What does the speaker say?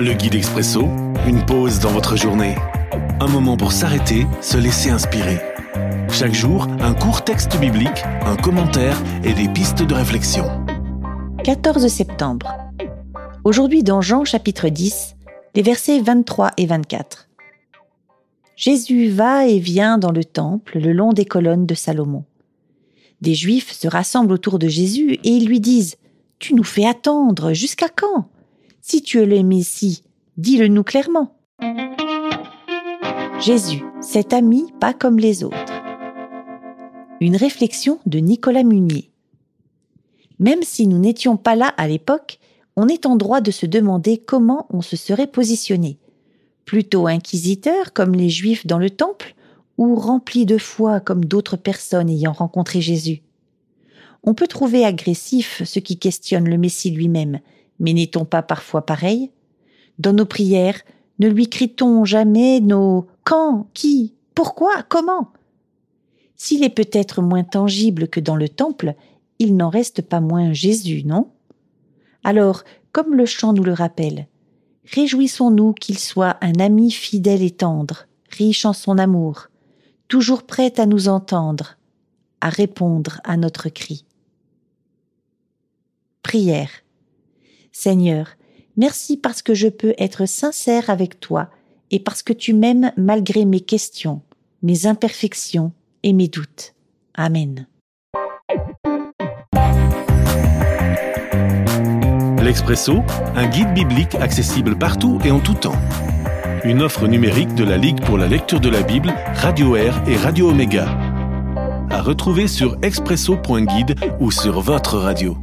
Le guide expresso, une pause dans votre journée. Un moment pour s'arrêter, se laisser inspirer. Chaque jour, un court texte biblique, un commentaire et des pistes de réflexion. 14 septembre. Aujourd'hui dans Jean chapitre 10, les versets 23 et 24. Jésus va et vient dans le temple le long des colonnes de Salomon. Des Juifs se rassemblent autour de Jésus et ils lui disent Tu nous fais attendre, jusqu'à quand? Si tu es le Messie, dis-le nous clairement. Jésus, cet ami pas comme les autres. Une réflexion de Nicolas Munier. Même si nous n'étions pas là à l'époque, on est en droit de se demander comment on se serait positionné. Plutôt inquisiteur comme les Juifs dans le temple, ou rempli de foi comme d'autres personnes ayant rencontré Jésus. On peut trouver agressif ceux qui questionnent le Messie lui-même, mais n'est-on pas parfois pareil? Dans nos prières, ne lui crie-t-on jamais nos quand, qui, pourquoi, comment? S'il est peut-être moins tangible que dans le temple, il n'en reste pas moins Jésus, non? Alors, comme le chant nous le rappelle, réjouissons-nous qu'il soit un ami fidèle et tendre, riche en son amour, toujours prêt à nous entendre, à répondre à notre cri. Prière. Seigneur, merci parce que je peux être sincère avec toi et parce que tu m'aimes malgré mes questions, mes imperfections et mes doutes. Amen. L'Expresso, un guide biblique accessible partout et en tout temps une offre numérique de la Ligue pour la lecture de la Bible, Radio Air et Radio Omega. À retrouver sur expresso.guide ou sur votre radio.